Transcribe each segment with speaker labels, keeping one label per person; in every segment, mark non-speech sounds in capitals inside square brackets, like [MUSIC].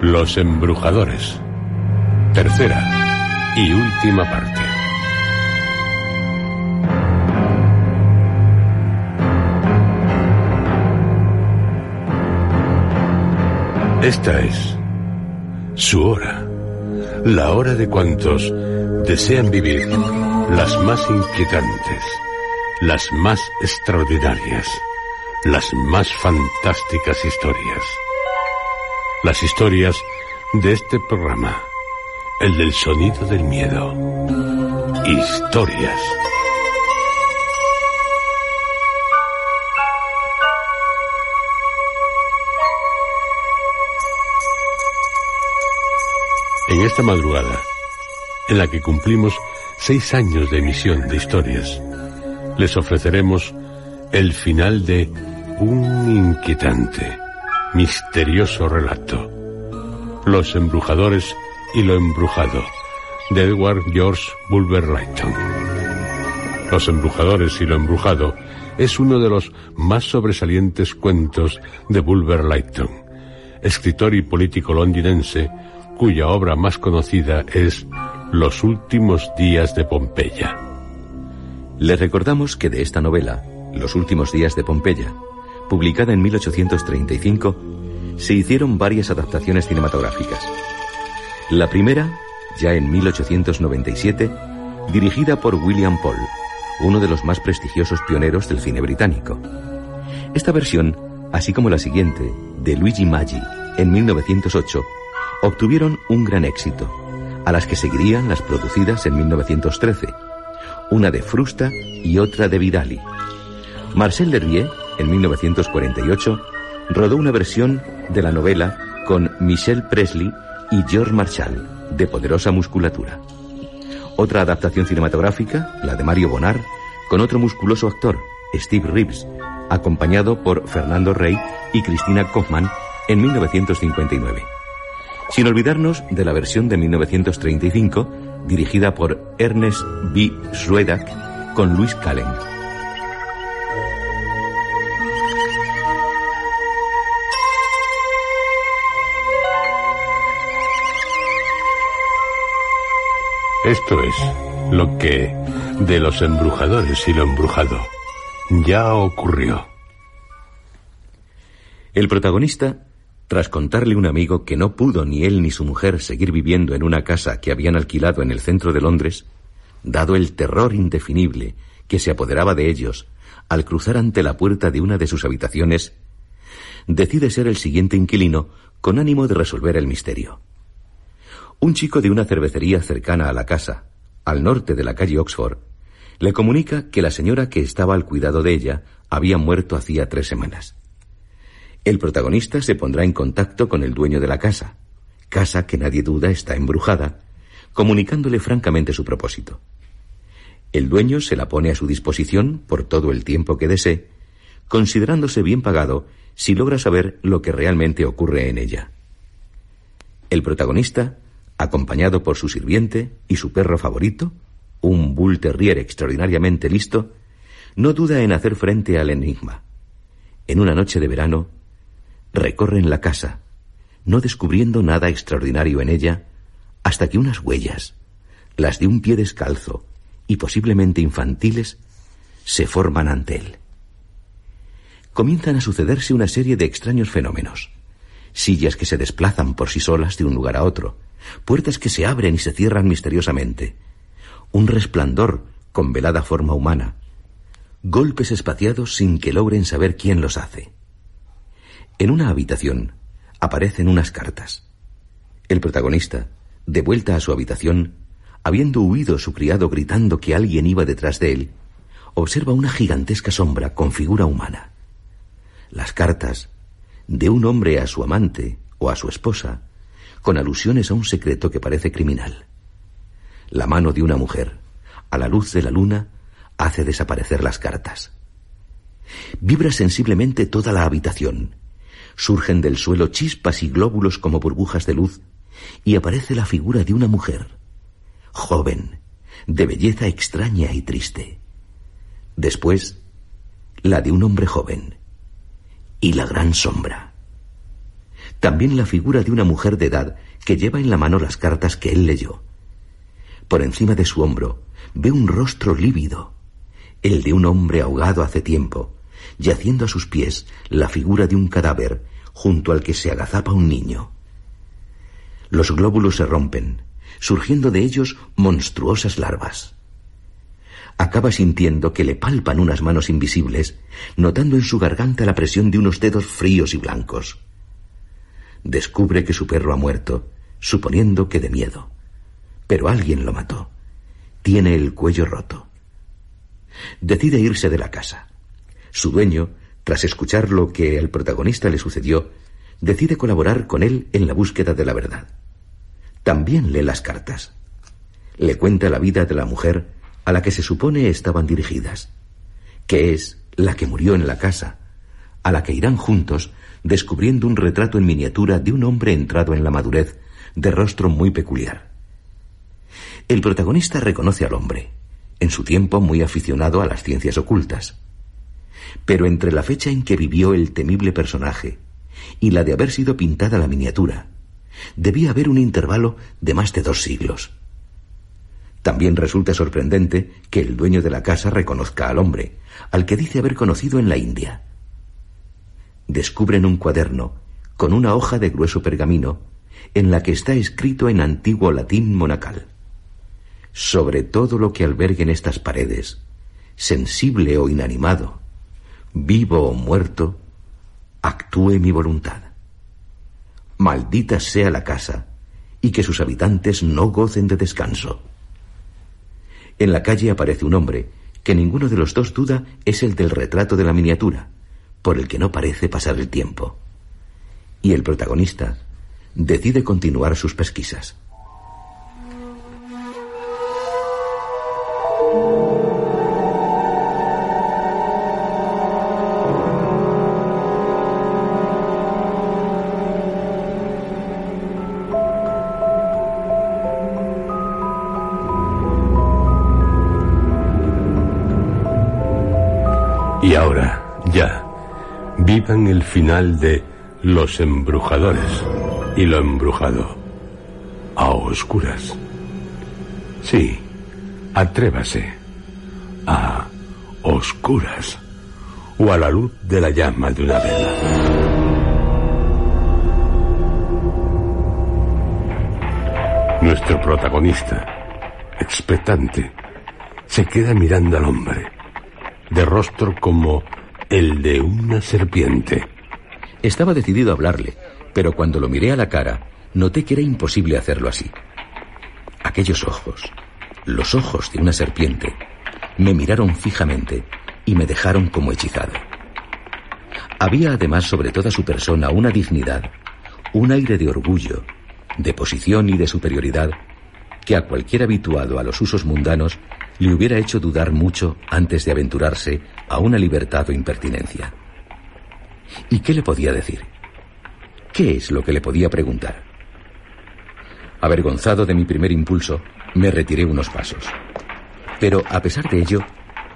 Speaker 1: Los Embrujadores. Tercera y última parte. Esta es su hora, la hora de cuantos desean vivir las más inquietantes, las más extraordinarias, las más fantásticas historias. Las historias de este programa, el del sonido del miedo. Historias. En esta madrugada, en la que cumplimos seis años de emisión de historias, les ofreceremos el final de un inquietante, misterioso relato. Los embrujadores y lo embrujado, de Edward George Bulwer Lytton. Los embrujadores y lo embrujado es uno de los más sobresalientes cuentos de Bulwer Lytton, escritor y político londinense cuya obra más conocida es Los últimos días de Pompeya.
Speaker 2: Les recordamos que de esta novela, Los últimos días de Pompeya, publicada en 1835, se hicieron varias adaptaciones cinematográficas. La primera, ya en 1897, dirigida por William Paul, uno de los más prestigiosos pioneros del cine británico. Esta versión, así como la siguiente, de Luigi Maggi, en 1908, obtuvieron un gran éxito, a las que seguirían las producidas en 1913, una de Frusta y otra de Vidali. Marcel Derrier, en 1948, rodó una versión de la novela con Michelle Presley y George Marshall, de poderosa musculatura. Otra adaptación cinematográfica, la de Mario Bonar, con otro musculoso actor, Steve Reeves, acompañado por Fernando Rey y Cristina Kaufman en 1959. Sin olvidarnos de la versión de 1935, dirigida por Ernest B. Schroedak, con Luis Callen.
Speaker 1: Esto es lo que de los embrujadores y lo embrujado ya ocurrió.
Speaker 2: El protagonista, tras contarle a un amigo que no pudo ni él ni su mujer seguir viviendo en una casa que habían alquilado en el centro de Londres, dado el terror indefinible que se apoderaba de ellos al cruzar ante la puerta de una de sus habitaciones, decide ser el siguiente inquilino con ánimo de resolver el misterio. Un chico de una cervecería cercana a la casa, al norte de la calle Oxford, le comunica que la señora que estaba al cuidado de ella había muerto hacía tres semanas. El protagonista se pondrá en contacto con el dueño de la casa, casa que nadie duda está embrujada, comunicándole francamente su propósito. El dueño se la pone a su disposición por todo el tiempo que desee, considerándose bien pagado si logra saber lo que realmente ocurre en ella. El protagonista, acompañado por su sirviente y su perro favorito, un bull terrier extraordinariamente listo, no duda en hacer frente al enigma. En una noche de verano, recorren la casa, no descubriendo nada extraordinario en ella, hasta que unas huellas, las de un pie descalzo y posiblemente infantiles, se forman ante él. Comienzan a sucederse una serie de extraños fenómenos. Sillas que se desplazan por sí solas de un lugar a otro, puertas que se abren y se cierran misteriosamente, un resplandor con velada forma humana, golpes espaciados sin que logren saber quién los hace. En una habitación aparecen unas cartas. El protagonista, de vuelta a su habitación, habiendo huido su criado gritando que alguien iba detrás de él, observa una gigantesca sombra con figura humana. Las cartas, de un hombre a su amante o a su esposa, con alusiones a un secreto que parece criminal. La mano de una mujer, a la luz de la luna, hace desaparecer las cartas. Vibra sensiblemente toda la habitación. Surgen del suelo chispas y glóbulos como burbujas de luz y aparece la figura de una mujer, joven, de belleza extraña y triste. Después, la de un hombre joven y la gran sombra. También la figura de una mujer de edad que lleva en la mano las cartas que él leyó. Por encima de su hombro ve un rostro lívido, el de un hombre ahogado hace tiempo, yaciendo a sus pies la figura de un cadáver junto al que se agazapa un niño. Los glóbulos se rompen, surgiendo de ellos monstruosas larvas. Acaba sintiendo que le palpan unas manos invisibles, notando en su garganta la presión de unos dedos fríos y blancos. Descubre que su perro ha muerto, suponiendo que de miedo. Pero alguien lo mató. Tiene el cuello roto. Decide irse de la casa. Su dueño, tras escuchar lo que al protagonista le sucedió, decide colaborar con él en la búsqueda de la verdad. También lee las cartas. Le cuenta la vida de la mujer a la que se supone estaban dirigidas, que es la que murió en la casa, a la que irán juntos descubriendo un retrato en miniatura de un hombre entrado en la madurez, de rostro muy peculiar. El protagonista reconoce al hombre, en su tiempo muy aficionado a las ciencias ocultas. Pero entre la fecha en que vivió el temible personaje y la de haber sido pintada la miniatura, debía haber un intervalo de más de dos siglos. También resulta sorprendente que el dueño de la casa reconozca al hombre, al que dice haber conocido en la India. Descubren un cuaderno con una hoja de grueso pergamino en la que está escrito en antiguo latín monacal sobre todo lo que alberguen estas paredes, sensible o inanimado, vivo o muerto, actúe mi voluntad. Maldita sea la casa y que sus habitantes no gocen de descanso. En la calle aparece un hombre que ninguno de los dos duda es el del retrato de la miniatura, por el que no parece pasar el tiempo. Y el protagonista decide continuar sus pesquisas.
Speaker 1: Y ahora, ya, vivan el final de Los Embrujadores y lo embrujado. A oscuras. Sí, atrévase. A oscuras. O a la luz de la llama de una vela. Nuestro protagonista, expectante, se queda mirando al hombre de rostro como el de una serpiente.
Speaker 2: Estaba decidido a hablarle, pero cuando lo miré a la cara, noté que era imposible hacerlo así. Aquellos ojos, los ojos de una serpiente, me miraron fijamente y me dejaron como hechizado. Había además sobre toda su persona una dignidad, un aire de orgullo, de posición y de superioridad que a cualquier habituado a los usos mundanos le hubiera hecho dudar mucho antes de aventurarse a una libertad o impertinencia. ¿Y qué le podía decir? ¿Qué es lo que le podía preguntar? Avergonzado de mi primer impulso, me retiré unos pasos. Pero a pesar de ello,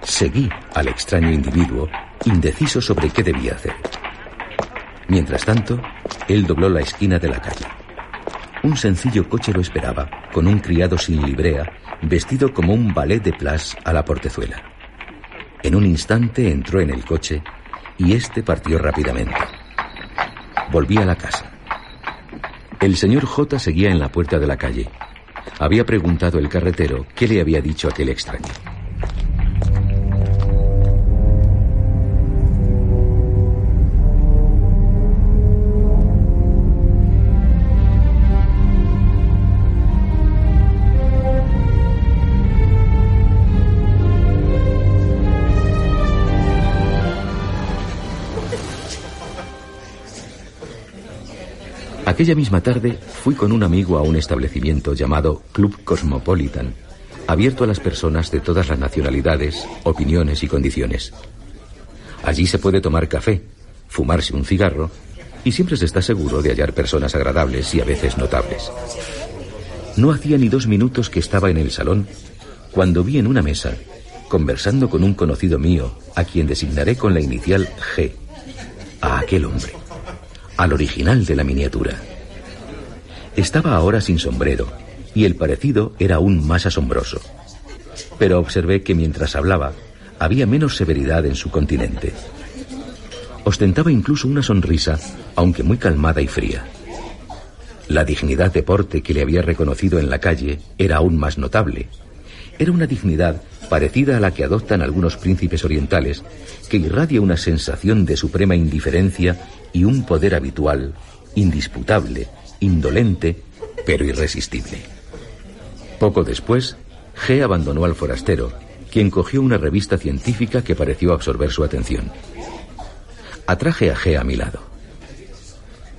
Speaker 2: seguí al extraño individuo, indeciso sobre qué debía hacer. Mientras tanto, él dobló la esquina de la calle. Un sencillo coche lo esperaba, con un criado sin librea, vestido como un ballet de plas a la portezuela. En un instante entró en el coche y éste partió rápidamente. Volví a la casa. El señor J seguía en la puerta de la calle. Había preguntado el carretero qué le había dicho aquel extraño. Aquella misma tarde fui con un amigo a un establecimiento llamado Club Cosmopolitan, abierto a las personas de todas las nacionalidades, opiniones y condiciones. Allí se puede tomar café, fumarse un cigarro y siempre se está seguro de hallar personas agradables y a veces notables. No hacía ni dos minutos que estaba en el salón cuando vi en una mesa, conversando con un conocido mío, a quien designaré con la inicial G, a aquel hombre, al original de la miniatura. Estaba ahora sin sombrero, y el parecido era aún más asombroso. Pero observé que mientras hablaba, había menos severidad en su continente. Ostentaba incluso una sonrisa, aunque muy calmada y fría. La dignidad de porte que le había reconocido en la calle era aún más notable. Era una dignidad parecida a la que adoptan algunos príncipes orientales, que irradia una sensación de suprema indiferencia y un poder habitual, indisputable, indolente, pero irresistible. Poco después, G abandonó al forastero, quien cogió una revista científica que pareció absorber su atención. Atraje a G a mi lado.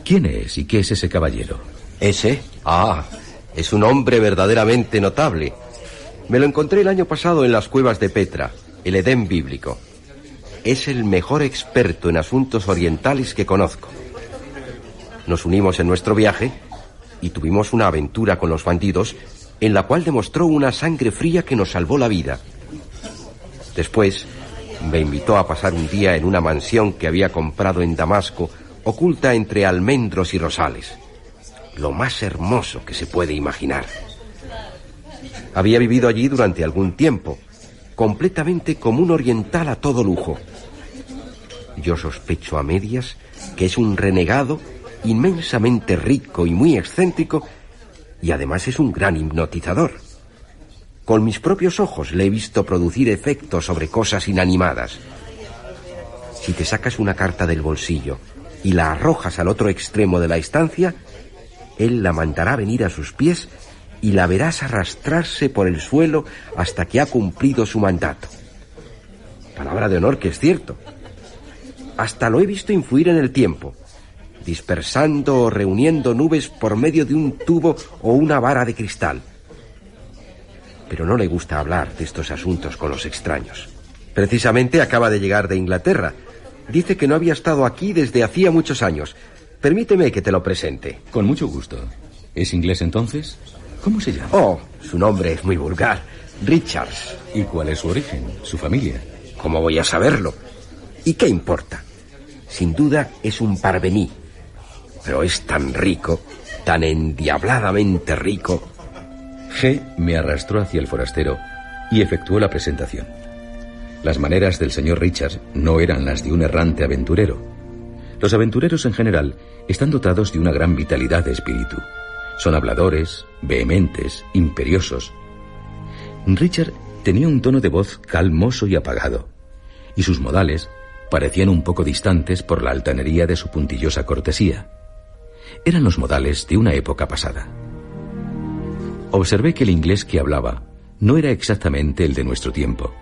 Speaker 2: ¿Quién es y qué es ese caballero?
Speaker 3: ¿Ese? Ah, es un hombre verdaderamente notable. Me lo encontré el año pasado en las cuevas de Petra, el Edén bíblico. Es el mejor experto en asuntos orientales que conozco. Nos unimos en nuestro viaje y tuvimos una aventura con los bandidos en la cual demostró una sangre fría que nos salvó la vida. Después me invitó a pasar un día en una mansión que había comprado en Damasco, oculta entre almendros y rosales. Lo más hermoso que se puede imaginar. Había vivido allí durante algún tiempo, completamente como un oriental a todo lujo. Yo sospecho a medias que es un renegado inmensamente rico y muy excéntrico, y además es un gran hipnotizador. Con mis propios ojos le he visto producir efectos sobre cosas inanimadas. Si te sacas una carta del bolsillo y la arrojas al otro extremo de la estancia, él la mandará venir a sus pies y la verás arrastrarse por el suelo hasta que ha cumplido su mandato. Palabra de honor que es cierto. Hasta lo he visto influir en el tiempo, dispersando o reuniendo nubes por medio de un tubo o una vara de cristal. Pero no le gusta hablar de estos asuntos con los extraños. Precisamente acaba de llegar de Inglaterra. Dice que no había estado aquí desde hacía muchos años. Permíteme que te lo presente.
Speaker 2: Con mucho gusto. ¿Es inglés entonces? ¿Cómo se llama?
Speaker 3: Oh, su nombre es muy vulgar. Richards.
Speaker 2: ¿Y cuál es su origen? ¿Su familia?
Speaker 3: ¿Cómo voy a saberlo? ¿Y qué importa? Sin duda es un parvení, pero es tan rico, tan endiabladamente rico.
Speaker 2: G me arrastró hacia el forastero y efectuó la presentación. Las maneras del señor Richards no eran las de un errante aventurero. Los aventureros en general están dotados de una gran vitalidad de espíritu. Son habladores, vehementes, imperiosos. Richard tenía un tono de voz calmoso y apagado, y sus modales parecían un poco distantes por la altanería de su puntillosa cortesía eran los modales de una época pasada. Observé que el inglés que hablaba no era exactamente el de nuestro tiempo.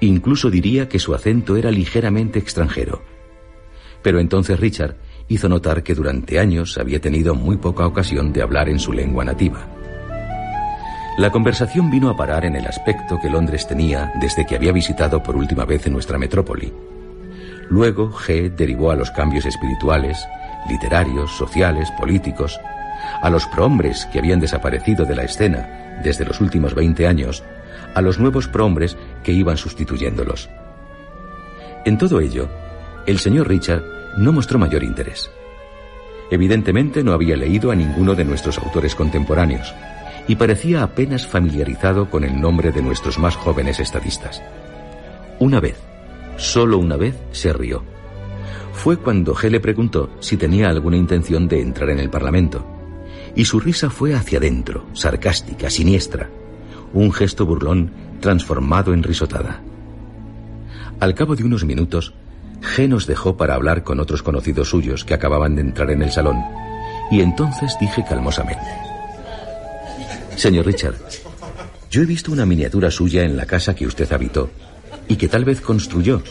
Speaker 2: Incluso diría que su acento era ligeramente extranjero. Pero entonces Richard hizo notar que durante años había tenido muy poca ocasión de hablar en su lengua nativa. La conversación vino a parar en el aspecto que Londres tenía desde que había visitado por última vez en nuestra metrópoli. Luego G derivó a los cambios espirituales, literarios, sociales, políticos, a los prohombres que habían desaparecido de la escena desde los últimos 20 años, a los nuevos prohombres que iban sustituyéndolos. En todo ello, el señor Richard no mostró mayor interés. Evidentemente no había leído a ninguno de nuestros autores contemporáneos y parecía apenas familiarizado con el nombre de nuestros más jóvenes estadistas. Una vez, solo una vez, se rió. Fue cuando G le preguntó si tenía alguna intención de entrar en el Parlamento. Y su risa fue hacia adentro, sarcástica, siniestra. Un gesto burlón transformado en risotada. Al cabo de unos minutos, G nos dejó para hablar con otros conocidos suyos que acababan de entrar en el salón, y entonces dije calmosamente, Señor Richard, yo he visto una miniatura suya en la casa que usted habitó y que tal vez construyó,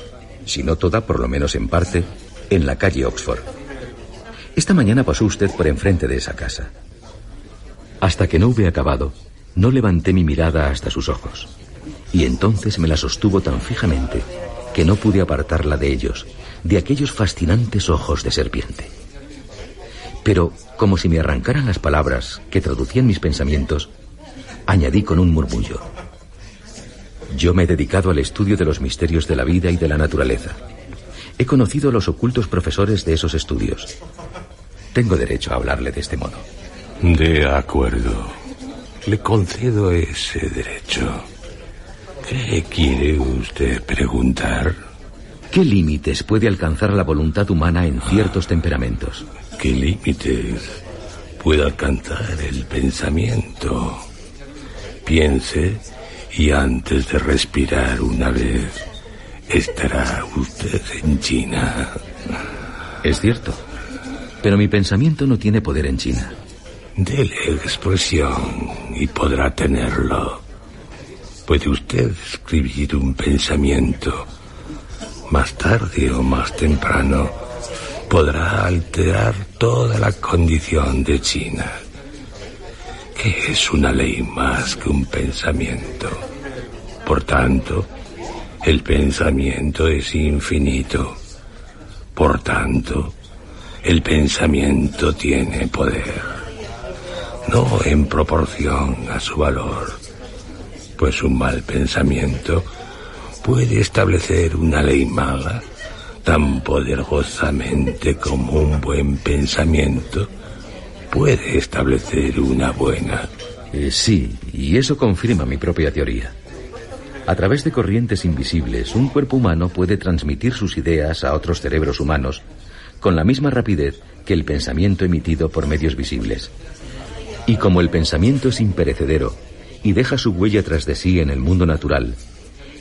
Speaker 2: si no toda, por lo menos en parte, en la calle Oxford. Esta mañana pasó usted por enfrente de esa casa. Hasta que no hube acabado, no levanté mi mirada hasta sus ojos, y entonces me la sostuvo tan fijamente que no pude apartarla de ellos, de aquellos fascinantes ojos de serpiente. Pero, como si me arrancaran las palabras que traducían mis pensamientos, añadí con un murmullo. Yo me he dedicado al estudio de los misterios de la vida y de la naturaleza. He conocido a los ocultos profesores de esos estudios. Tengo derecho a hablarle de este modo.
Speaker 4: De acuerdo. Le concedo ese derecho. ¿Qué quiere usted preguntar?
Speaker 2: ¿Qué límites puede alcanzar la voluntad humana en ciertos temperamentos?
Speaker 4: ¿Qué límites puede alcanzar el pensamiento? Piense y antes de respirar una vez, estará usted en China.
Speaker 2: Es cierto, pero mi pensamiento no tiene poder en China.
Speaker 4: Dele expresión y podrá tenerlo. Puede usted escribir un pensamiento. Más tarde o más temprano podrá alterar toda la condición de China. Que es una ley más que un pensamiento. Por tanto, el pensamiento es infinito. Por tanto, el pensamiento tiene poder. No en proporción a su valor pues un mal pensamiento puede establecer una ley mala tan poderosamente como un buen pensamiento puede establecer una buena.
Speaker 2: Eh, sí, y eso confirma mi propia teoría. A través de corrientes invisibles, un cuerpo humano puede transmitir sus ideas a otros cerebros humanos con la misma rapidez que el pensamiento emitido por medios visibles. Y como el pensamiento es imperecedero y deja su huella tras de sí en el mundo natural,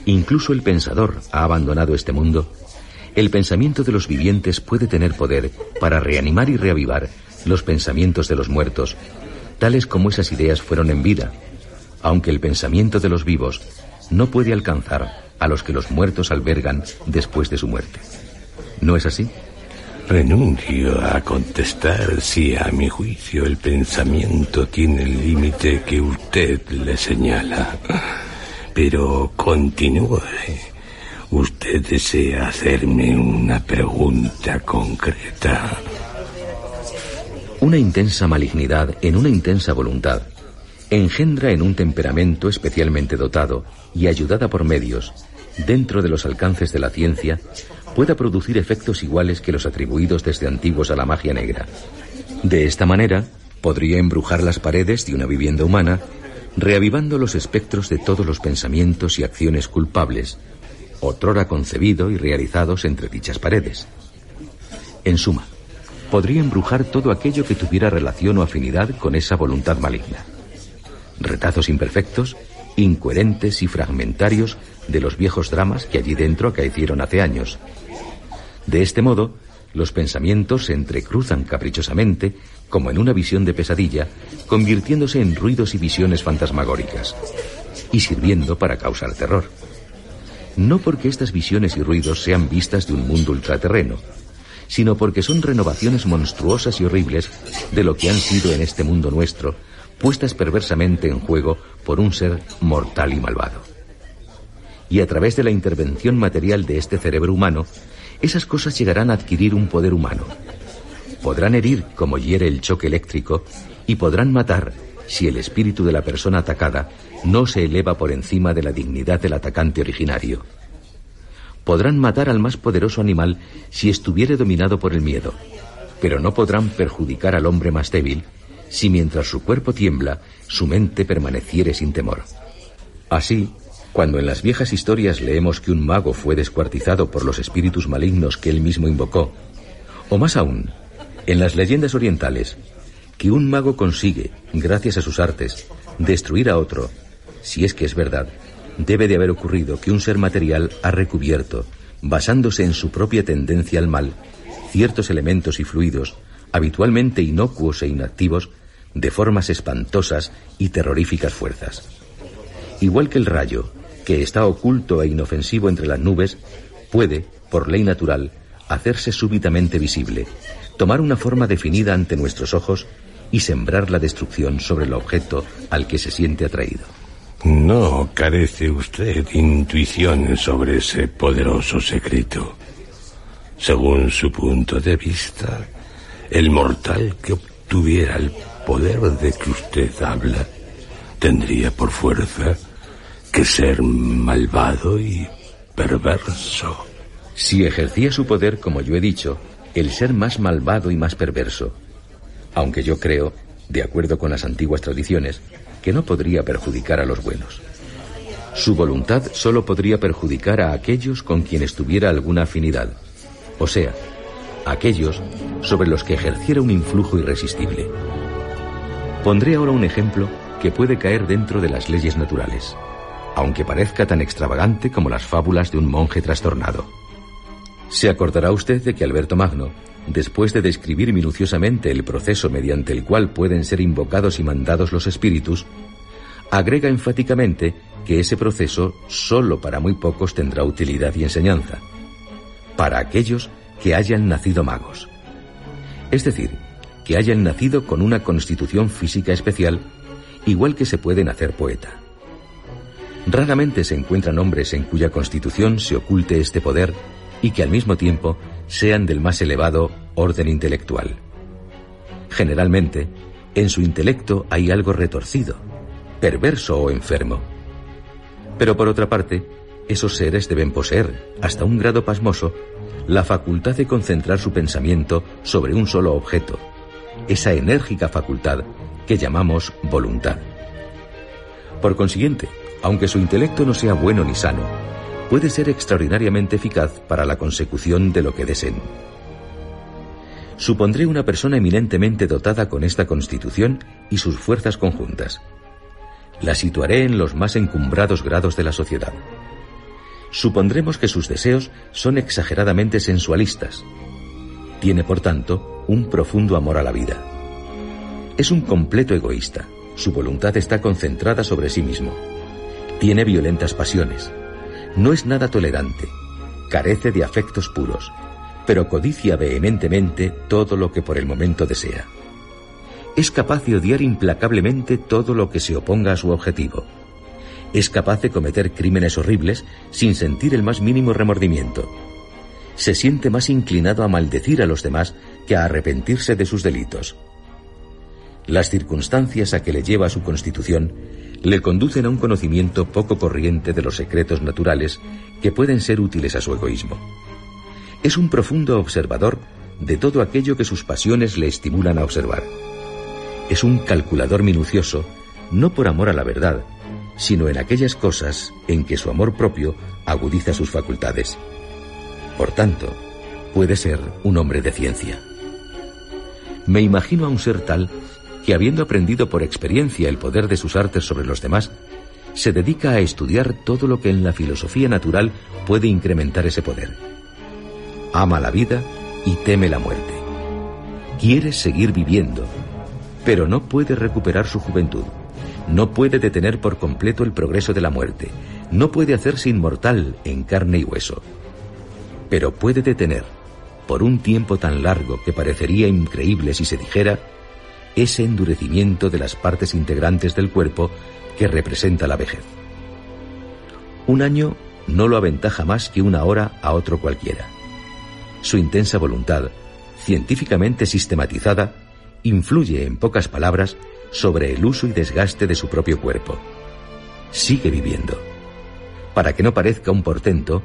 Speaker 2: incluso el pensador ha abandonado este mundo, el pensamiento de los vivientes puede tener poder para reanimar y reavivar los pensamientos de los muertos, tales como esas ideas fueron en vida, aunque el pensamiento de los vivos no puede alcanzar a los que los muertos albergan después de su muerte. ¿No es así?
Speaker 4: Renuncio a contestar si a mi juicio el pensamiento tiene el límite que usted le señala. Pero continúe. Usted desea hacerme una pregunta concreta.
Speaker 2: Una intensa malignidad en una intensa voluntad engendra en un temperamento especialmente dotado y ayudada por medios, dentro de los alcances de la ciencia, pueda producir efectos iguales que los atribuidos desde antiguos a la magia negra. De esta manera, podría embrujar las paredes de una vivienda humana, reavivando los espectros de todos los pensamientos y acciones culpables, otrora concebido y realizados entre dichas paredes. En suma, podría embrujar todo aquello que tuviera relación o afinidad con esa voluntad maligna. Retazos imperfectos, incoherentes y fragmentarios de los viejos dramas que allí dentro acaecieron hace años, de este modo, los pensamientos se entrecruzan caprichosamente, como en una visión de pesadilla, convirtiéndose en ruidos y visiones fantasmagóricas, y sirviendo para causar terror. No porque estas visiones y ruidos sean vistas de un mundo ultraterreno, sino porque son renovaciones monstruosas y horribles de lo que han sido en este mundo nuestro, puestas perversamente en juego por un ser mortal y malvado. Y a través de la intervención material de este cerebro humano, esas cosas llegarán a adquirir un poder humano. Podrán herir como hiere el choque eléctrico y podrán matar si el espíritu de la persona atacada no se eleva por encima de la dignidad del atacante originario. Podrán matar al más poderoso animal si estuviere dominado por el miedo, pero no podrán perjudicar al hombre más débil si mientras su cuerpo tiembla, su mente permaneciere sin temor. Así, cuando en las viejas historias leemos que un mago fue descuartizado por los espíritus malignos que él mismo invocó, o más aún, en las leyendas orientales, que un mago consigue, gracias a sus artes, destruir a otro, si es que es verdad, debe de haber ocurrido que un ser material ha recubierto, basándose en su propia tendencia al mal, ciertos elementos y fluidos, habitualmente inocuos e inactivos, de formas espantosas y terroríficas fuerzas. Igual que el rayo, que está oculto e inofensivo entre las nubes, puede, por ley natural, hacerse súbitamente visible, tomar una forma definida ante nuestros ojos y sembrar la destrucción sobre el objeto al que se siente atraído.
Speaker 1: No carece usted intuición sobre ese poderoso secreto. Según su punto de vista, el mortal que obtuviera el poder de que usted habla tendría por fuerza que ser malvado y perverso.
Speaker 2: Si ejercía su poder, como yo he dicho, el ser más malvado y más perverso, aunque yo creo, de acuerdo con las antiguas tradiciones, que no podría perjudicar a los buenos. Su voluntad solo podría perjudicar a aquellos con quienes tuviera alguna afinidad, o sea, aquellos sobre los que ejerciera un influjo irresistible. Pondré ahora un ejemplo que puede caer dentro de las leyes naturales aunque parezca tan extravagante como las fábulas de un monje trastornado. Se acordará usted de que Alberto Magno, después de describir minuciosamente el proceso mediante el cual pueden ser invocados y mandados los espíritus, agrega enfáticamente que ese proceso solo para muy pocos tendrá utilidad y enseñanza, para aquellos que hayan nacido magos. Es decir, que hayan nacido con una constitución física especial, igual que se puede nacer poeta. Raramente se encuentran hombres en cuya constitución se oculte este poder y que al mismo tiempo sean del más elevado orden intelectual. Generalmente, en su intelecto hay algo retorcido, perverso o enfermo. Pero por otra parte, esos seres deben poseer, hasta un grado pasmoso, la facultad de concentrar su pensamiento sobre un solo objeto, esa enérgica facultad que llamamos voluntad. Por consiguiente, aunque su intelecto no sea bueno ni sano, puede ser extraordinariamente eficaz para la consecución de lo que deseen. Supondré una persona eminentemente dotada con esta constitución y sus fuerzas conjuntas. La situaré en los más encumbrados grados de la sociedad. Supondremos que sus deseos son exageradamente sensualistas. Tiene, por tanto, un profundo amor a la vida. Es un completo egoísta. Su voluntad está concentrada sobre sí mismo. Tiene violentas pasiones. No es nada tolerante. Carece de afectos puros, pero codicia vehementemente todo lo que por el momento desea. Es capaz de odiar implacablemente todo lo que se oponga a su objetivo. Es capaz de cometer crímenes horribles sin sentir el más mínimo remordimiento. Se siente más inclinado a maldecir a los demás que a arrepentirse de sus delitos. Las circunstancias a que le lleva su constitución le conducen a un conocimiento poco corriente de los secretos naturales que pueden ser útiles a su egoísmo. Es un profundo observador de todo aquello que sus pasiones le estimulan a observar. Es un calculador minucioso, no por amor a la verdad, sino en aquellas cosas en que su amor propio agudiza sus facultades. Por tanto, puede ser un hombre de ciencia. Me imagino a un ser tal que habiendo aprendido por experiencia el poder de sus artes sobre los demás, se dedica a estudiar todo lo que en la filosofía natural puede incrementar ese poder. Ama la vida y teme la muerte. Quiere seguir viviendo, pero no puede recuperar su juventud. No puede detener por completo el progreso de la muerte. No puede hacerse inmortal en carne y hueso. Pero puede detener, por un tiempo tan largo que parecería increíble si se dijera, ese endurecimiento de las partes integrantes del cuerpo que representa la vejez. Un año no lo aventaja más que una hora a otro cualquiera. Su intensa voluntad, científicamente sistematizada, influye, en pocas palabras, sobre el uso y desgaste de su propio cuerpo. Sigue viviendo. Para que no parezca un portento,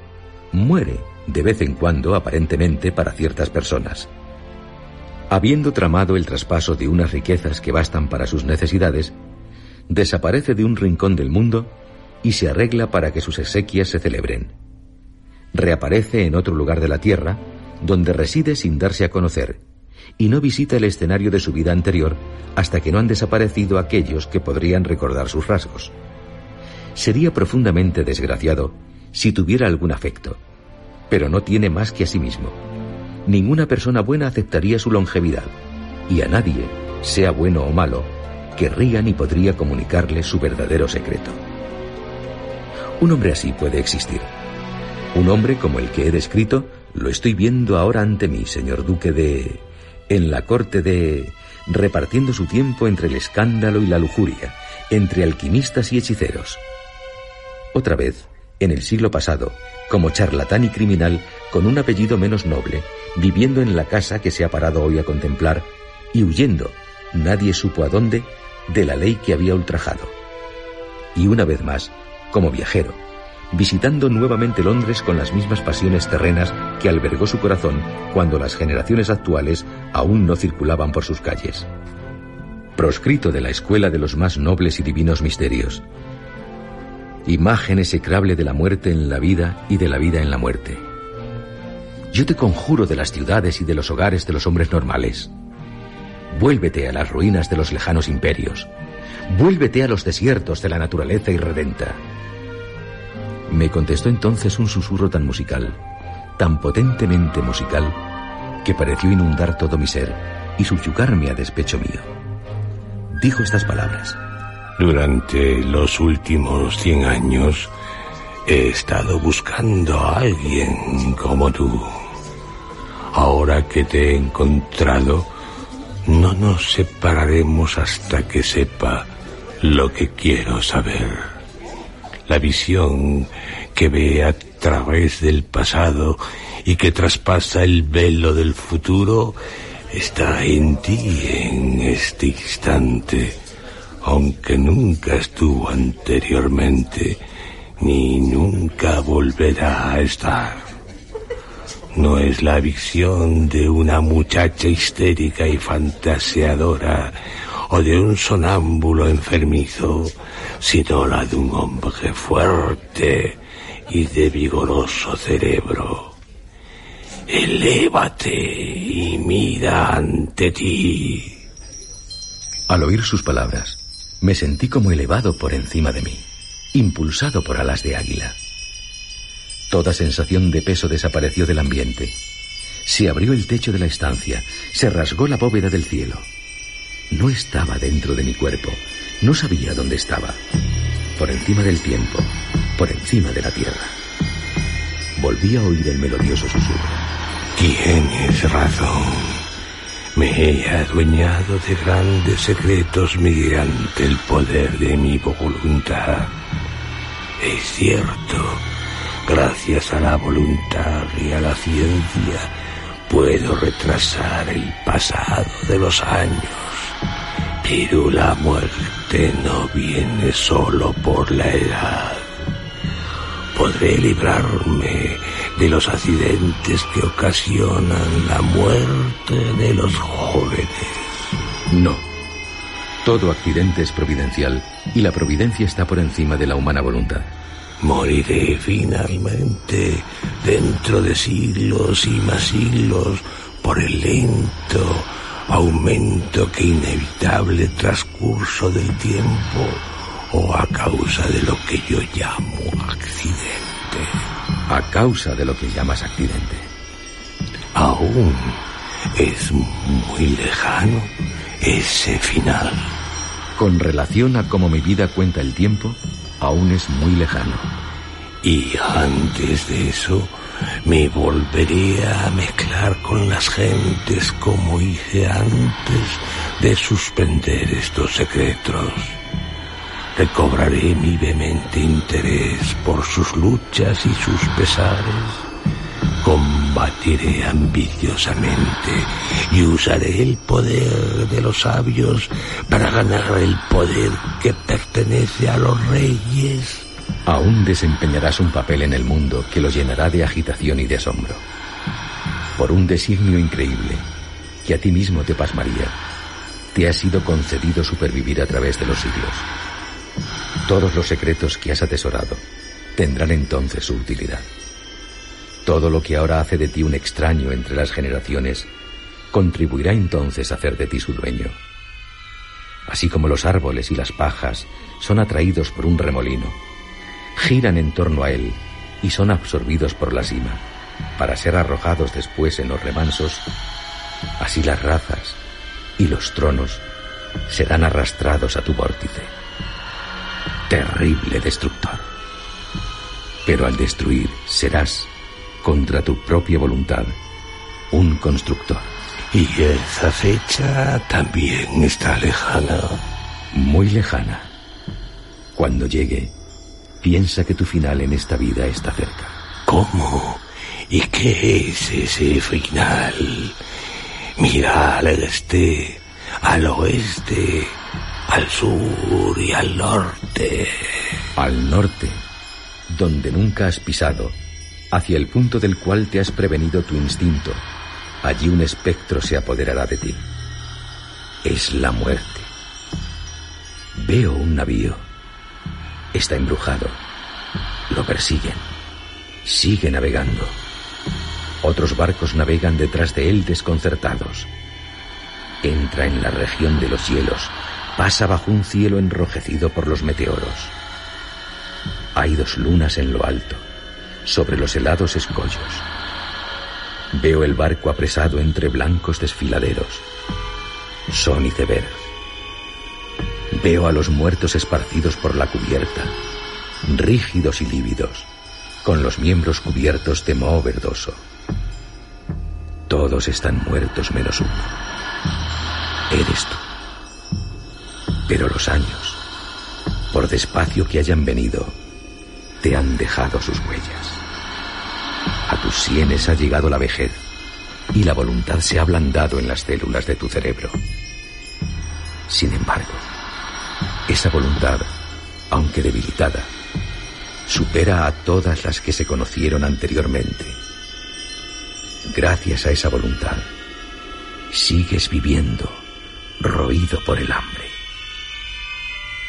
Speaker 2: muere de vez en cuando aparentemente para ciertas personas. Habiendo tramado el traspaso de unas riquezas que bastan para sus necesidades, desaparece de un rincón del mundo y se arregla para que sus exequias se celebren. Reaparece en otro lugar de la tierra, donde reside sin darse a conocer, y no visita el escenario de su vida anterior hasta que no han desaparecido aquellos que podrían recordar sus rasgos. Sería profundamente desgraciado si tuviera algún afecto, pero no tiene más que a sí mismo. Ninguna persona buena aceptaría su longevidad, y a nadie, sea bueno o malo, querría ni podría comunicarle su verdadero secreto. Un hombre así puede existir. Un hombre como el que he descrito, lo estoy viendo ahora ante mí, señor duque de... en la corte de... repartiendo su tiempo entre el escándalo y la lujuria, entre alquimistas y hechiceros. Otra vez, en el siglo pasado, como charlatán y criminal, con un apellido menos noble, viviendo en la casa que se ha parado hoy a contemplar, y huyendo, nadie supo a dónde, de la ley que había ultrajado. Y una vez más, como viajero, visitando nuevamente Londres con las mismas pasiones terrenas que albergó su corazón cuando las generaciones actuales aún no circulaban por sus calles. Proscrito de la escuela de los más nobles y divinos misterios. Imagen execrable de la muerte en la vida y de la vida en la muerte. Yo te conjuro de las ciudades y de los hogares de los hombres normales. Vuélvete a las ruinas de los lejanos imperios. Vuélvete a los desiertos de la naturaleza irredenta. Me contestó entonces un susurro tan musical, tan potentemente musical, que pareció inundar todo mi ser y subyugarme a despecho mío. Dijo estas palabras.
Speaker 4: Durante los últimos cien años he estado buscando a alguien como tú. Ahora que te he encontrado, no nos separaremos hasta que sepa lo que quiero saber. La visión que ve a través del pasado y que traspasa el velo del futuro está en ti en este instante, aunque nunca estuvo anteriormente ni nunca volverá a estar no es la visión de una muchacha histérica y fantaseadora o de un sonámbulo enfermizo, sino la de un hombre fuerte y de vigoroso cerebro. Elévate y mira ante ti.
Speaker 2: Al oír sus palabras, me sentí como elevado por encima de mí, impulsado por alas de águila. Toda sensación de peso desapareció del ambiente. Se abrió el techo de la estancia, se rasgó la bóveda del cielo. No estaba dentro de mi cuerpo, no sabía dónde estaba. Por encima del tiempo, por encima de la tierra. Volví a oír el melodioso susurro.
Speaker 4: Tienes razón. Me he adueñado de grandes secretos mediante el poder de mi voluntad. Es cierto Gracias a la voluntad y a la ciencia puedo retrasar el pasado de los años. Pero la muerte no viene solo por la edad. Podré librarme de los accidentes que ocasionan la muerte de los jóvenes.
Speaker 2: No. Todo accidente es providencial y la providencia está por encima de la humana voluntad.
Speaker 4: Moriré finalmente dentro de siglos y más siglos por el lento aumento que inevitable transcurso del tiempo o a causa de lo que yo llamo accidente.
Speaker 2: A causa de lo que llamas accidente.
Speaker 4: Aún es muy lejano ese final.
Speaker 2: Con relación a cómo mi vida cuenta el tiempo, aún es muy lejano.
Speaker 4: Y antes de eso, me volveré a mezclar con las gentes como hice antes de suspender estos secretos. Recobraré mi vehemente interés por sus luchas y sus pesares, con combatiré ambiciosamente y usaré el poder de los sabios para ganar el poder que pertenece a los reyes.
Speaker 2: Aún desempeñarás un papel en el mundo que lo llenará de agitación y de asombro. Por un designio increíble, que a ti mismo te pasmaría, te ha sido concedido supervivir a través de los siglos. Todos los secretos que has atesorado tendrán entonces su utilidad. Todo lo que ahora hace de ti un extraño entre las generaciones contribuirá entonces a hacer de ti su dueño. Así como los árboles y las pajas son atraídos por un remolino, giran en torno a él y son absorbidos por la cima, para ser arrojados después en los remansos, así las razas y los tronos serán arrastrados a tu vórtice. Terrible destructor. Pero al destruir serás, contra tu propia voluntad, un constructor.
Speaker 4: Y esa fecha también está lejana.
Speaker 2: Muy lejana. Cuando llegue, piensa que tu final en esta vida está cerca.
Speaker 4: ¿Cómo? ¿Y qué es ese final? Mira al este, al oeste, al sur y al norte.
Speaker 2: Al norte, donde nunca has pisado, hacia el punto del cual te has prevenido tu instinto, allí un espectro se apoderará de ti. Es la muerte. Veo un navío. Está embrujado. Lo persiguen. Sigue navegando. Otros barcos navegan detrás de él desconcertados. Entra en la región de los hielos. Pasa bajo un cielo enrojecido por los meteoros. Hay dos lunas en lo alto, sobre los helados escollos. Veo el barco apresado entre blancos desfiladeros. Son icebergs. Veo a los muertos esparcidos por la cubierta, rígidos y lívidos, con los miembros cubiertos de moho verdoso. Todos están muertos menos uno. Eres tú. Pero los años, por despacio que hayan venido, te han dejado sus huellas. A tus sienes ha llegado la vejez y la voluntad se ha ablandado en las células de tu cerebro. Sin embargo, esa voluntad, aunque debilitada, supera a todas las que se conocieron anteriormente. Gracias a esa voluntad, sigues viviendo, roído por el hambre.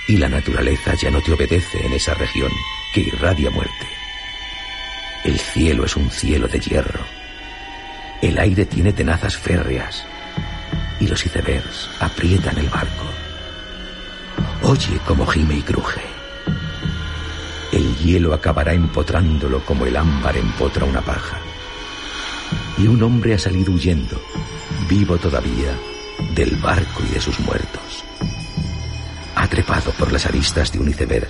Speaker 2: Y la naturaleza ya no te obedece en esa región que irradia muerte. El cielo es un cielo de hierro. El aire tiene tenazas férreas. Y los icebergs aprietan el barco. Oye cómo gime y cruje. El hielo acabará empotrándolo como el ámbar empotra una paja. Y un hombre ha salido huyendo, vivo todavía, del barco y de sus muertos. Ha trepado por las aristas de un iceberg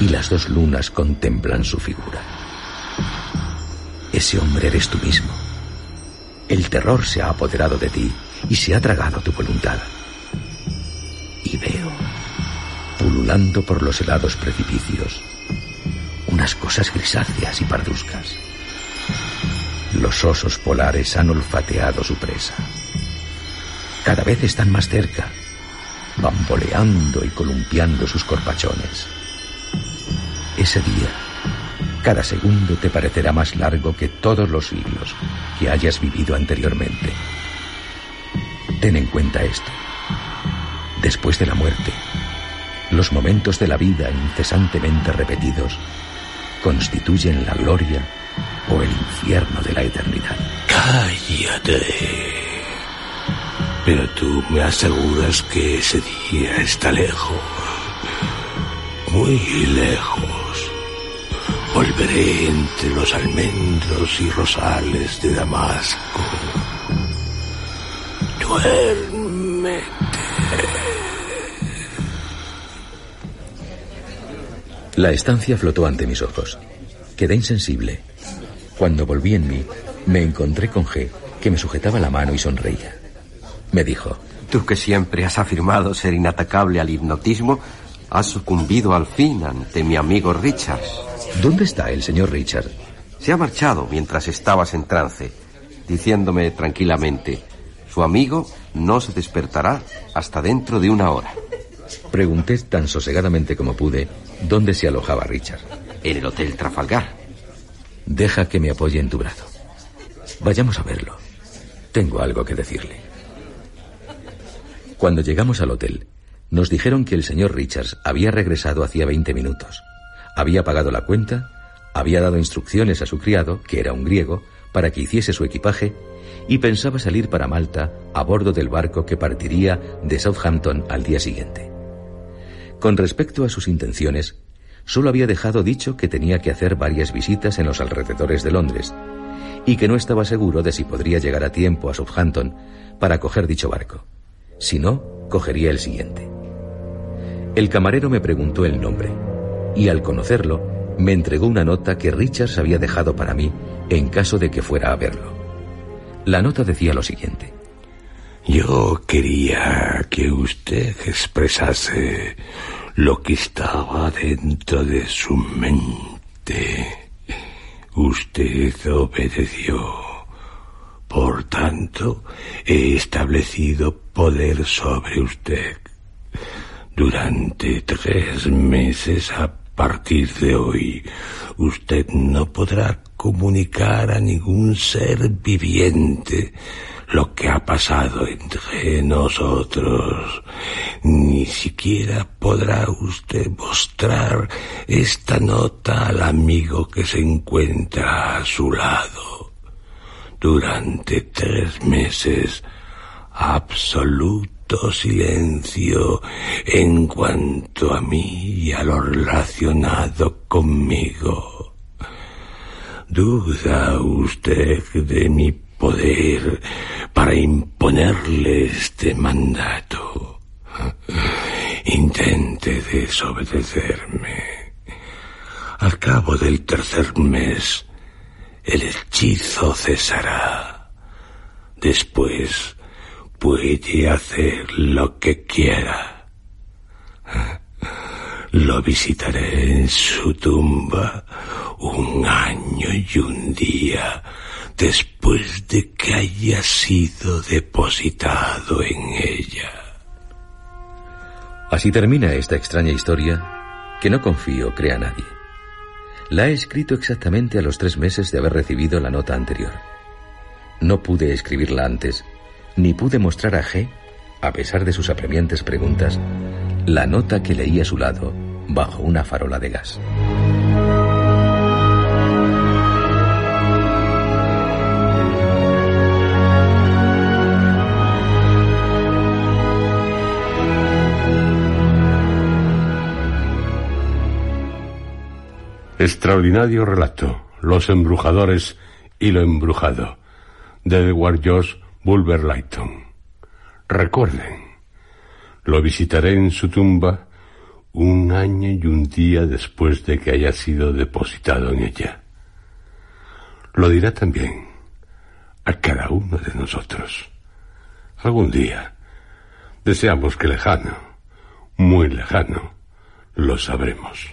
Speaker 2: y las dos lunas contemplan su figura. Ese hombre eres tú mismo. El terror se ha apoderado de ti y se ha tragado tu voluntad. Y veo, pululando por los helados precipicios, unas cosas grisáceas y parduzcas. Los osos polares han olfateado su presa. Cada vez están más cerca, bamboleando y columpiando sus corpachones. Ese día, cada segundo te parecerá más largo que todos los siglos que hayas vivido anteriormente. Ten en cuenta esto. Después de la muerte, los momentos de la vida incesantemente repetidos constituyen la gloria o el infierno de la eternidad.
Speaker 4: Cállate. Pero tú me aseguras que ese día está lejos. Muy lejos. Volveré entre los almendros y rosales de Damasco. Duérmete.
Speaker 2: La estancia flotó ante mis ojos. Quedé insensible. Cuando volví en mí, me encontré con G, que me sujetaba la mano y sonreía. Me dijo,
Speaker 3: Tú que siempre has afirmado ser inatacable al hipnotismo, has sucumbido al fin ante mi amigo Richards.
Speaker 2: ¿dónde está el señor Richard?
Speaker 3: Se ha marchado mientras estabas en trance, diciéndome tranquilamente, su amigo no se despertará hasta dentro de una hora.
Speaker 2: Pregunté tan sosegadamente como pude dónde se alojaba Richard.
Speaker 3: En el Hotel Trafalgar.
Speaker 2: Deja que me apoye en tu brazo. Vayamos a verlo. Tengo algo que decirle. Cuando llegamos al hotel, nos dijeron que el señor Richards había regresado hacía 20 minutos. Había pagado la cuenta, había dado instrucciones a su criado, que era un griego, para que hiciese su equipaje y pensaba salir para Malta a bordo del barco que partiría de Southampton al día siguiente. Con respecto a sus intenciones, solo había dejado dicho que tenía que hacer varias visitas en los alrededores de Londres y que no estaba seguro de si podría llegar a tiempo a Southampton para coger dicho barco. Si no, cogería el siguiente. El camarero me preguntó el nombre y al conocerlo me entregó una nota que Richards había dejado para mí en caso de que fuera a verlo. La nota decía lo siguiente.
Speaker 4: Yo quería que usted expresase lo que estaba dentro de su mente. Usted obedeció. Por tanto, he establecido poder sobre usted. Durante tres meses a partir de hoy, usted no podrá comunicar a ningún ser viviente lo que ha pasado entre nosotros. Ni siquiera podrá usted mostrar esta nota al amigo que se encuentra a su lado. Durante tres meses, absoluto silencio en cuanto a mí y a lo relacionado conmigo. ¿Duda usted de mi poder para imponerle este mandato. Intente desobedecerme. Al cabo del tercer mes, el hechizo cesará. Después puede hacer lo que quiera. Lo visitaré en su tumba un año y un día después de que haya sido depositado en ella.
Speaker 2: Así termina esta extraña historia que no confío crea nadie. La he escrito exactamente a los tres meses de haber recibido la nota anterior. No pude escribirla antes, ni pude mostrar a G, a pesar de sus apremiantes preguntas, la nota que leí a su lado bajo una farola de gas.
Speaker 1: Extraordinario relato, Los embrujadores y lo embrujado, de Edward George Bulwer Lytton. Recuerden, lo visitaré en su tumba un año y un día después de que haya sido depositado en ella. Lo dirá también a cada uno de nosotros. Algún día, deseamos que lejano, muy lejano, lo sabremos.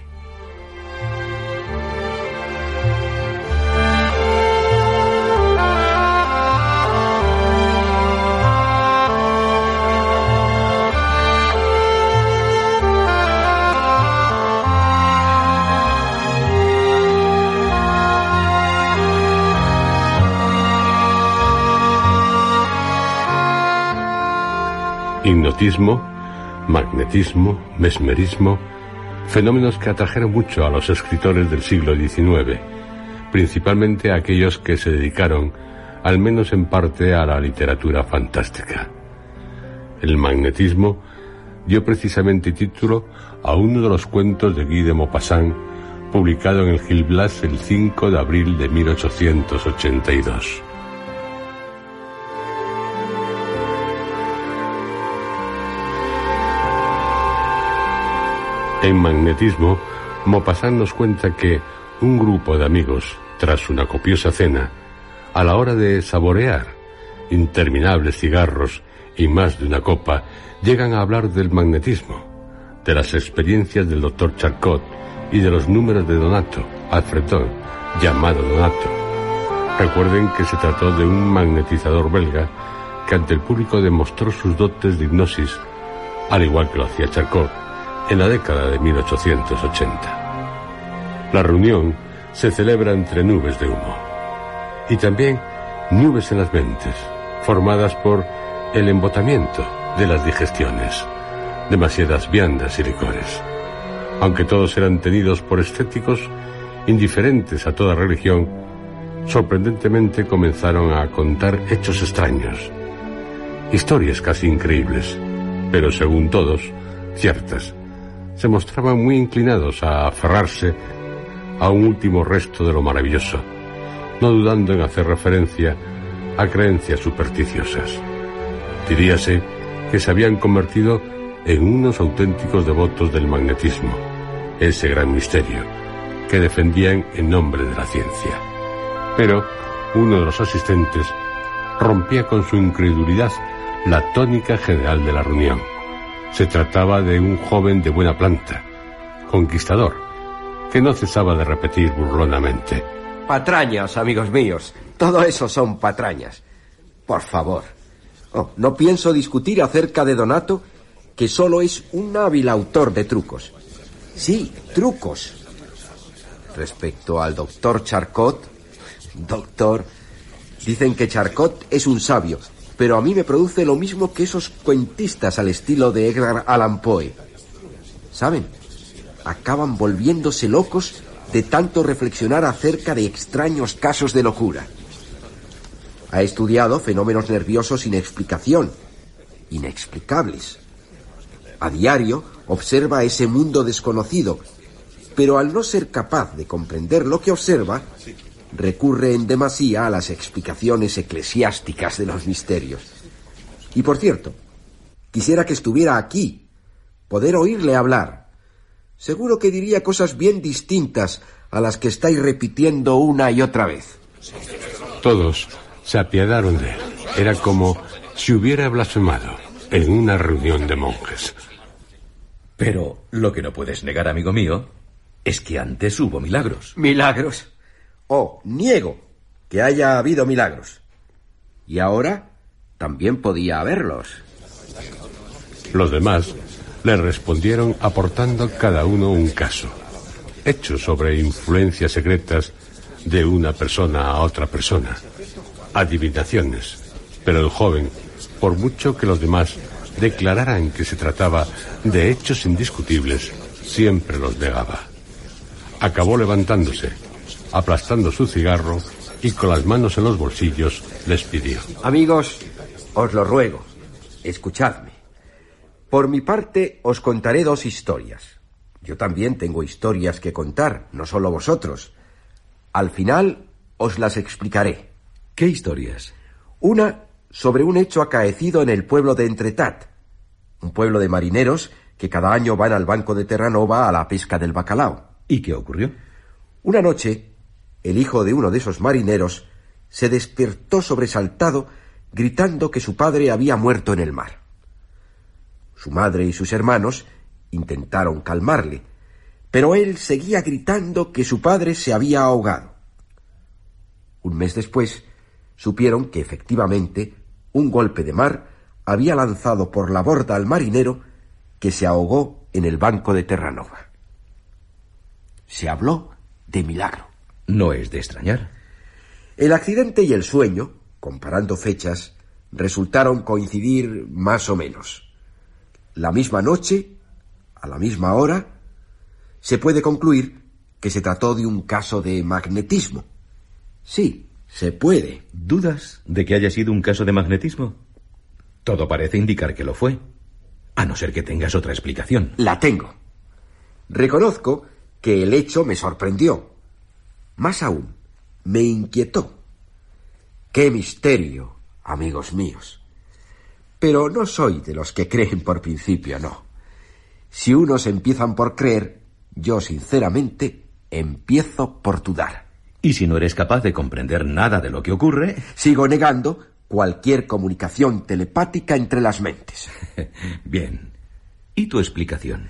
Speaker 1: Hipnotismo, magnetismo, mesmerismo, fenómenos que atrajeron mucho a los escritores del siglo XIX, principalmente a aquellos que se dedicaron, al menos en parte, a la literatura fantástica. El magnetismo dio precisamente título a uno de los cuentos de Guy de Maupassant, publicado en el Gil Blas el 5 de abril de 1882. En magnetismo, Maupassant nos cuenta que un grupo de amigos, tras una copiosa cena, a la hora de saborear interminables cigarros y más de una copa, llegan a hablar del magnetismo, de las experiencias del doctor Charcot y de los números de Donato, Alfredón, llamado Donato. Recuerden que se trató de un magnetizador belga que ante el público demostró sus dotes de hipnosis, al igual que lo hacía Charcot en la década de 1880. La reunión se celebra entre nubes de humo y también nubes en las mentes, formadas por el embotamiento de las digestiones, demasiadas viandas y licores. Aunque todos eran tenidos por escépticos, indiferentes a toda religión, sorprendentemente comenzaron a contar hechos extraños, historias casi increíbles, pero según todos, ciertas. Se mostraban muy inclinados a aferrarse a un último resto de lo maravilloso, no dudando en hacer referencia a creencias supersticiosas. Diríase que se habían convertido en unos auténticos devotos del magnetismo, ese gran misterio que defendían en nombre de la ciencia. Pero uno de los asistentes rompía con su incredulidad la tónica general de la reunión. Se trataba de un joven de buena planta, conquistador, que no cesaba de repetir burlonamente.
Speaker 3: Patrañas, amigos míos. Todo eso son patrañas. Por favor. Oh, no pienso discutir acerca de Donato, que solo es un hábil autor de trucos. Sí, trucos. Respecto al doctor Charcot, doctor, dicen que Charcot es un sabio, pero a mí me produce lo mismo que esos cuentistas al estilo de Edgar Allan Poe. ¿Saben? Acaban volviéndose locos de tanto reflexionar acerca de extraños casos de locura. Ha estudiado fenómenos nerviosos sin explicación, inexplicables. A diario observa ese mundo desconocido, pero al no ser capaz de comprender lo que observa, recurre en demasía a las explicaciones eclesiásticas de los misterios. Y por cierto, quisiera que estuviera aquí, poder oírle hablar. Seguro que diría cosas bien distintas a las que estáis repitiendo una y otra vez.
Speaker 1: Todos se apiadaron de él. Era como si hubiera blasfemado en una reunión de monjes.
Speaker 2: Pero lo que no puedes negar, amigo mío, es que antes hubo milagros.
Speaker 3: ¿Milagros? Oh, niego que haya habido milagros. Y ahora también podía haberlos.
Speaker 1: Los demás le respondieron aportando cada uno un caso, hecho sobre influencias secretas de una persona a otra persona, adivinaciones. Pero el joven, por mucho que los demás declararan que se trataba de hechos indiscutibles, siempre los negaba. Acabó levantándose, aplastando su cigarro y con las manos en los bolsillos les pidió.
Speaker 3: Amigos, os lo ruego, escuchadme. Por mi parte, os contaré dos historias. Yo también tengo historias que contar, no solo vosotros. Al final, os las explicaré.
Speaker 2: ¿Qué historias?
Speaker 3: Una sobre un hecho acaecido en el pueblo de Entretat, un pueblo de marineros que cada año van al banco de Terranova a la pesca del bacalao.
Speaker 2: ¿Y qué ocurrió?
Speaker 3: Una noche, el hijo de uno de esos marineros se despertó sobresaltado gritando que su padre había muerto en el mar. Su madre y sus hermanos intentaron calmarle, pero él seguía gritando que su padre se había ahogado. Un mes después, supieron que efectivamente un golpe de mar había lanzado por la borda al marinero que se ahogó en el banco de Terranova. Se habló de milagro.
Speaker 2: No es de extrañar.
Speaker 3: El accidente y el sueño, comparando fechas, resultaron coincidir más o menos. La misma noche, a la misma hora, se puede concluir que se trató de un caso de magnetismo. Sí, se puede.
Speaker 2: ¿Dudas de que haya sido un caso de magnetismo? Todo parece indicar que lo fue. A no ser que tengas otra explicación.
Speaker 3: La tengo. Reconozco que el hecho me sorprendió. Más aún, me inquietó. ¡Qué misterio, amigos míos! Pero no soy de los que creen por principio, no. Si unos empiezan por creer, yo sinceramente empiezo por dudar.
Speaker 2: Y si no eres capaz de comprender nada de lo que ocurre,
Speaker 3: Sigo negando cualquier comunicación telepática entre las mentes. [LAUGHS]
Speaker 2: bien. ¿Y tu explicación?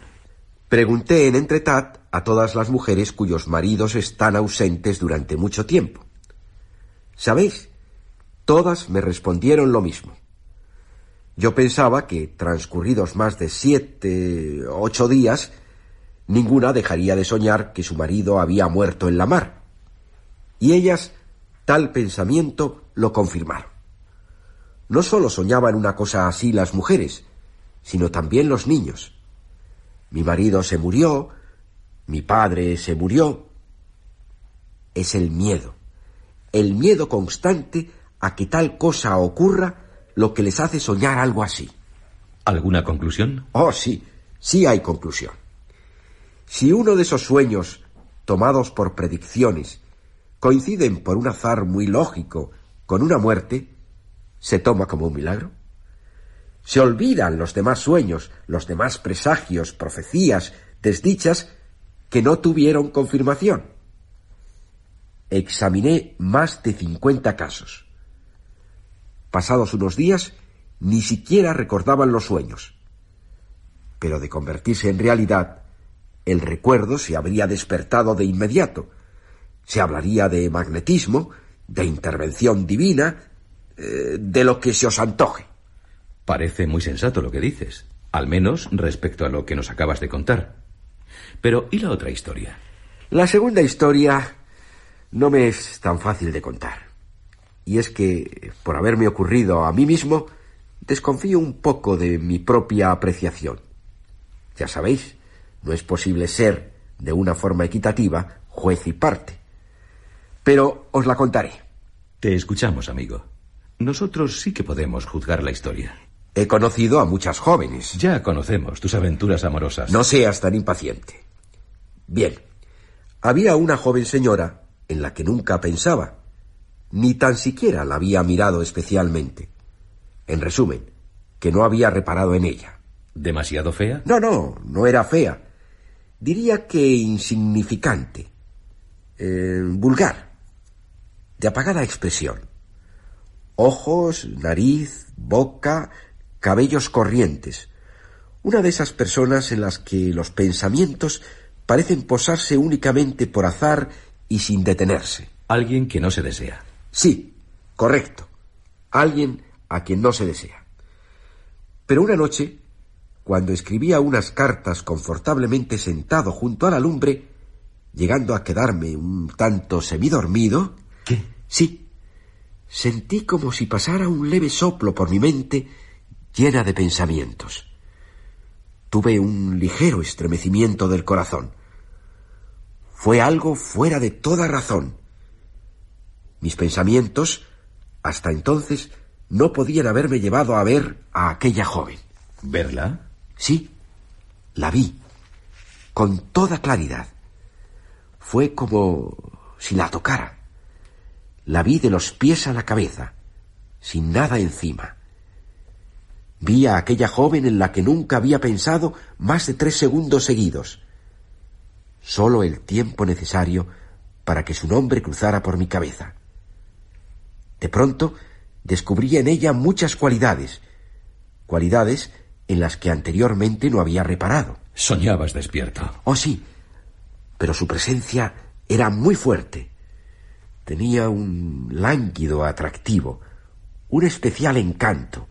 Speaker 3: Pregunté en Entretat a todas las mujeres cuyos maridos están ausentes durante mucho tiempo. ¿Sabéis? Todas me respondieron lo mismo. Yo pensaba que, transcurridos más de siete, ocho días, ninguna dejaría de soñar que su marido había muerto en la mar. Y ellas tal pensamiento lo confirmaron. No sólo soñaban una cosa así las mujeres, sino también los niños. Mi marido se murió, mi padre se murió. Es el miedo, el miedo constante a que tal cosa ocurra lo que les hace soñar algo así.
Speaker 2: ¿Alguna conclusión?
Speaker 3: Oh, sí, sí hay conclusión. Si uno de esos sueños, tomados por predicciones, coinciden por un azar muy lógico con una muerte, ¿se toma como un milagro? Se olvidan los demás sueños, los demás presagios, profecías, desdichas que no tuvieron confirmación. Examiné más de cincuenta casos. Pasados unos días, ni siquiera recordaban los sueños. Pero de convertirse en realidad, el recuerdo se habría despertado de inmediato. Se hablaría de magnetismo, de intervención divina, eh, de lo que se os antoje.
Speaker 2: Parece muy sensato lo que dices, al menos respecto a lo que nos acabas de contar. Pero, ¿y la otra historia?
Speaker 3: La segunda historia no me es tan fácil de contar. Y es que, por haberme ocurrido a mí mismo, desconfío un poco de mi propia apreciación. Ya sabéis, no es posible ser, de una forma equitativa, juez y parte. Pero os la contaré.
Speaker 2: Te escuchamos, amigo. Nosotros sí que podemos juzgar la historia.
Speaker 3: He conocido a muchas jóvenes.
Speaker 2: Ya conocemos tus aventuras amorosas.
Speaker 3: No seas tan impaciente. Bien, había una joven señora en la que nunca pensaba, ni tan siquiera la había mirado especialmente. En resumen, que no había reparado en ella.
Speaker 2: ¿Demasiado fea?
Speaker 3: No, no, no era fea. Diría que insignificante. Eh, vulgar. De apagada expresión. Ojos, nariz, boca, cabellos corrientes. Una de esas personas en las que los pensamientos parecen posarse únicamente por azar y sin detenerse.
Speaker 2: Alguien que no se desea.
Speaker 3: Sí, correcto. Alguien a quien no se desea. Pero una noche, cuando escribía unas cartas confortablemente sentado junto a la lumbre, llegando a quedarme un tanto semidormido.
Speaker 2: ¿Qué?
Speaker 3: Sí. Sentí como si pasara un leve soplo por mi mente llena de pensamientos. Tuve un ligero estremecimiento del corazón. Fue algo fuera de toda razón. Mis pensamientos, hasta entonces, no podían haberme llevado a ver a aquella joven.
Speaker 2: ¿Verla?
Speaker 3: Sí, la vi, con toda claridad. Fue como si la tocara. La vi de los pies a la cabeza, sin nada encima. Vi a aquella joven en la que nunca había pensado más de tres segundos seguidos. Solo el tiempo necesario para que su nombre cruzara por mi cabeza. De pronto descubrí en ella muchas cualidades, cualidades en las que anteriormente no había reparado.
Speaker 2: Soñabas despierto.
Speaker 3: Oh, sí, pero su presencia era muy fuerte. Tenía un lánguido atractivo, un especial encanto,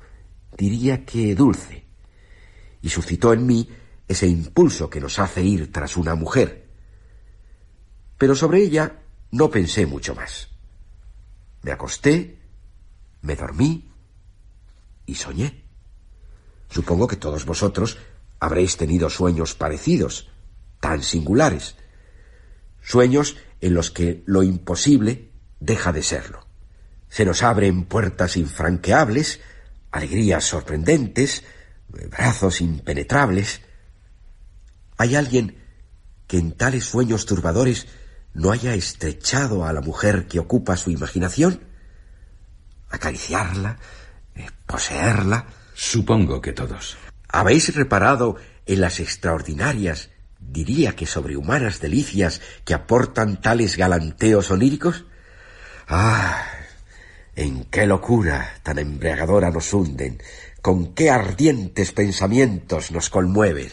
Speaker 3: diría que dulce, y suscitó en mí ese impulso que nos hace ir tras una mujer. Pero sobre ella no pensé mucho más. Me acosté, me dormí y soñé. Supongo que todos vosotros habréis tenido sueños parecidos, tan singulares. Sueños en los que lo imposible deja de serlo. Se nos abren puertas infranqueables, alegrías sorprendentes, brazos impenetrables. ¿Hay alguien que en tales sueños turbadores no haya estrechado a la mujer que ocupa su imaginación? ¿Acariciarla? eh, ¿Poseerla?
Speaker 2: Supongo que todos.
Speaker 3: ¿Habéis reparado en las extraordinarias, diría que sobrehumanas delicias que aportan tales galanteos oníricos? ¡Ah! ¿En qué locura tan embriagadora nos hunden? ¿Con qué ardientes pensamientos nos conmueven?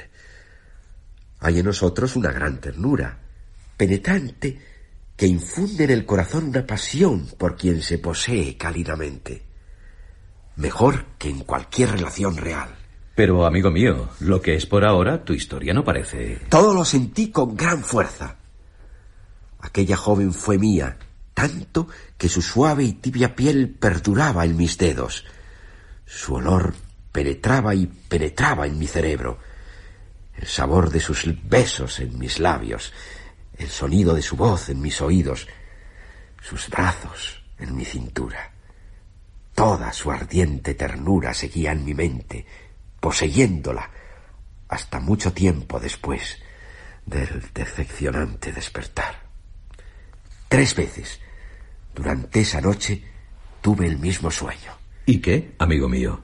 Speaker 3: Hay en nosotros una gran ternura, penetrante, que infunde en el corazón una pasión por quien se posee cálidamente. Mejor que en cualquier relación real.
Speaker 2: Pero, amigo mío, lo que es por ahora, tu historia no parece...
Speaker 3: Todo lo sentí con gran fuerza. Aquella joven fue mía, tanto que su suave y tibia piel perduraba en mis dedos. Su olor penetraba y penetraba en mi cerebro. El sabor de sus besos en mis labios, el sonido de su voz en mis oídos, sus brazos en mi cintura. Toda su ardiente ternura seguía en mi mente, poseyéndola, hasta mucho tiempo después del decepcionante despertar. Tres veces durante esa noche tuve el mismo sueño.
Speaker 2: ¿Y qué, amigo mío?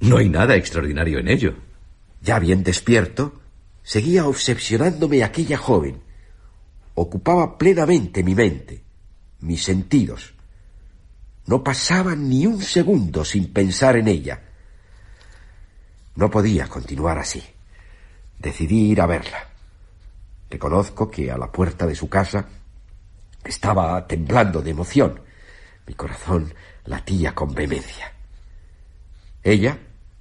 Speaker 2: No hay nada extraordinario en ello.
Speaker 3: Ya bien despierto, seguía obsesionándome aquella joven. Ocupaba plenamente mi mente, mis sentidos. No pasaba ni un segundo sin pensar en ella. No podía continuar así. Decidí ir a verla. Reconozco que a la puerta de su casa estaba temblando de emoción. Mi corazón latía con vehemencia. Ella,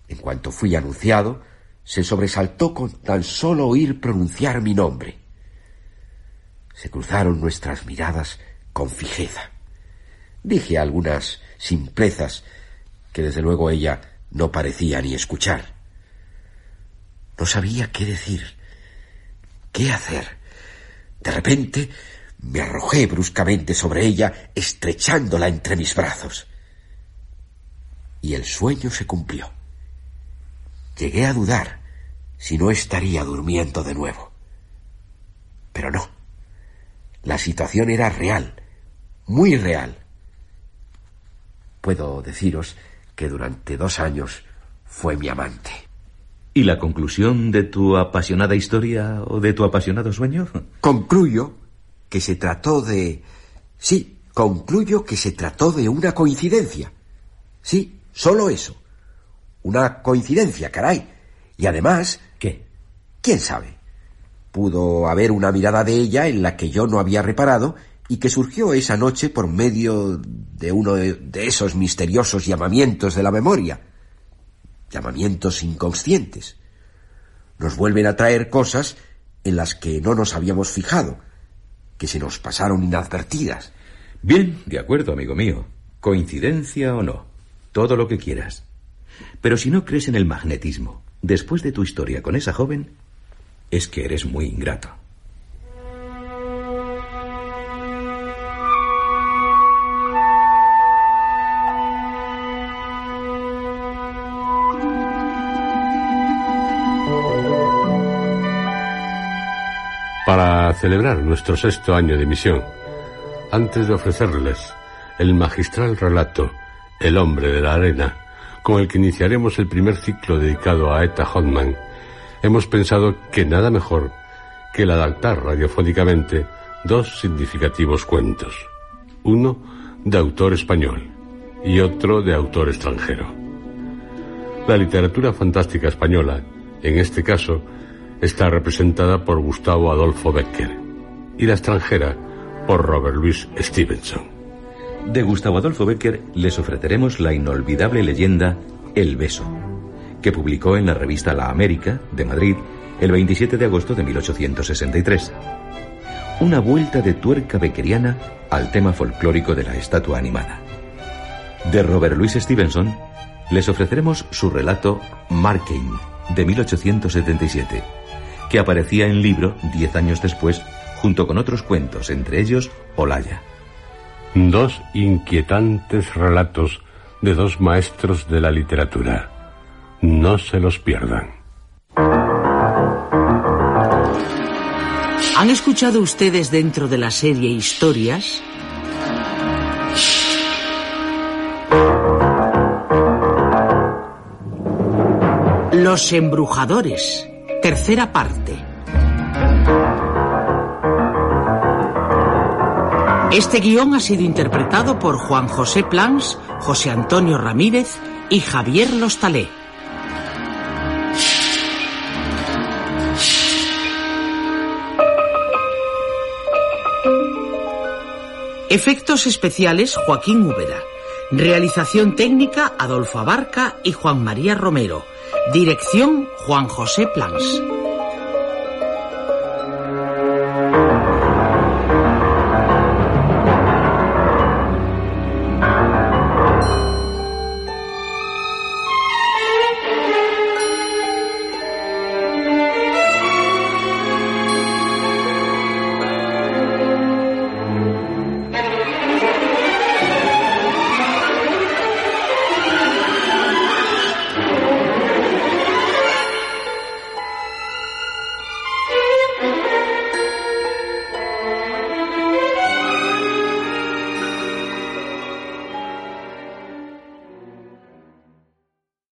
Speaker 3: en cuanto fui anunciado, se sobresaltó con tan solo oír pronunciar mi nombre. Se cruzaron nuestras miradas con fijeza. Dije algunas simplezas que desde luego ella no parecía ni escuchar. No sabía qué decir, qué hacer. De repente me arrojé bruscamente sobre ella, estrechándola entre mis brazos. Y el sueño se cumplió. Llegué a dudar si no estaría durmiendo de nuevo. Pero no. La situación era real, muy real. Puedo deciros que durante dos años fue mi amante.
Speaker 2: ¿Y la conclusión de tu apasionada historia o de tu apasionado sueño?
Speaker 3: Concluyo que se trató de... Sí, concluyo que se trató de una coincidencia. Sí, solo eso. Una coincidencia, caray. Y además...
Speaker 2: ¿Qué?
Speaker 3: ¿Quién sabe? Pudo haber una mirada de ella en la que yo no había reparado y que surgió esa noche por medio de uno de esos misteriosos llamamientos de la memoria. Llamamientos inconscientes. Nos vuelven a traer cosas en las que no nos habíamos fijado que se nos pasaron inadvertidas.
Speaker 2: Bien, de acuerdo, amigo mío. Coincidencia o no, todo lo que quieras. Pero si no crees en el magnetismo, después de tu historia con esa joven, es que eres muy ingrato.
Speaker 1: Celebrar nuestro sexto año de misión, antes de ofrecerles el magistral relato El hombre de la arena, con el que iniciaremos el primer ciclo dedicado a Eta Hotman, hemos pensado que nada mejor que el adaptar radiofónicamente dos significativos cuentos, uno de autor español y otro de autor extranjero. La literatura fantástica española, en este caso, está representada por Gustavo Adolfo Becker y la extranjera por Robert Louis Stevenson.
Speaker 2: De Gustavo Adolfo Becker les ofreceremos la inolvidable leyenda El beso, que publicó en la revista La América de Madrid el 27 de agosto de 1863. Una vuelta de tuerca beckeriana al tema folclórico de la estatua animada. De Robert Louis Stevenson les ofreceremos su relato Markein de 1877 que aparecía en libro diez años después, junto con otros cuentos, entre ellos Olaya.
Speaker 1: Dos inquietantes relatos de dos maestros de la literatura. No se los pierdan.
Speaker 5: ¿Han escuchado ustedes dentro de la serie Historias? Los embrujadores. Tercera parte. Este guion ha sido interpretado por Juan José Plans, José Antonio Ramírez y Javier Lostalé. Efectos especiales Joaquín Úbeda. Realización técnica Adolfo Abarca y Juan María Romero. Dirección Juan José Plans.